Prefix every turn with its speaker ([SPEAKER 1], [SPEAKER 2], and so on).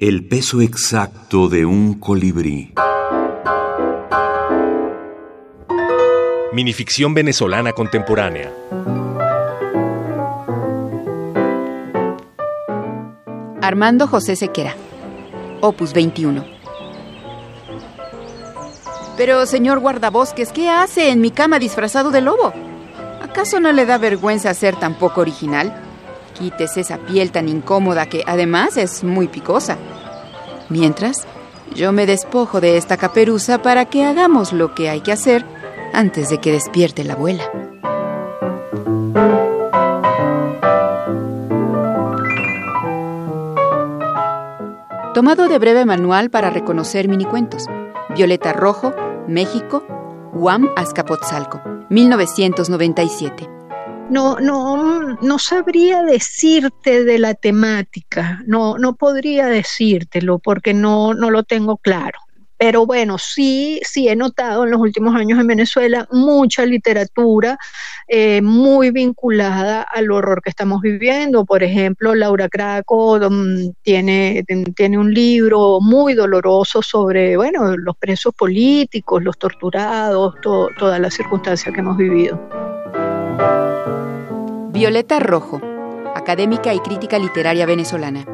[SPEAKER 1] El peso exacto de un colibrí.
[SPEAKER 2] Minificción venezolana contemporánea.
[SPEAKER 3] Armando José Sequera. Opus 21. Pero, señor guardabosques, ¿qué hace en mi cama disfrazado de lobo? ¿Acaso no le da vergüenza ser tan poco original? Quítese esa piel tan incómoda que además es muy picosa. Mientras, yo me despojo de esta caperuza para que hagamos lo que hay que hacer antes de que despierte la abuela. Tomado de breve manual para reconocer minicuentos. Violeta Rojo, México, UAM Azcapotzalco, 1997.
[SPEAKER 4] No, no, no sabría decirte de la temática, no, no podría decírtelo porque no, no lo tengo claro. Pero bueno, sí, sí he notado en los últimos años en Venezuela mucha literatura eh, muy vinculada al horror que estamos viviendo. Por ejemplo, Laura Craco mm, tiene, tiene un libro muy doloroso sobre, bueno, los presos políticos, los torturados, todas las circunstancias que hemos vivido.
[SPEAKER 3] Violeta Rojo, académica y crítica literaria venezolana.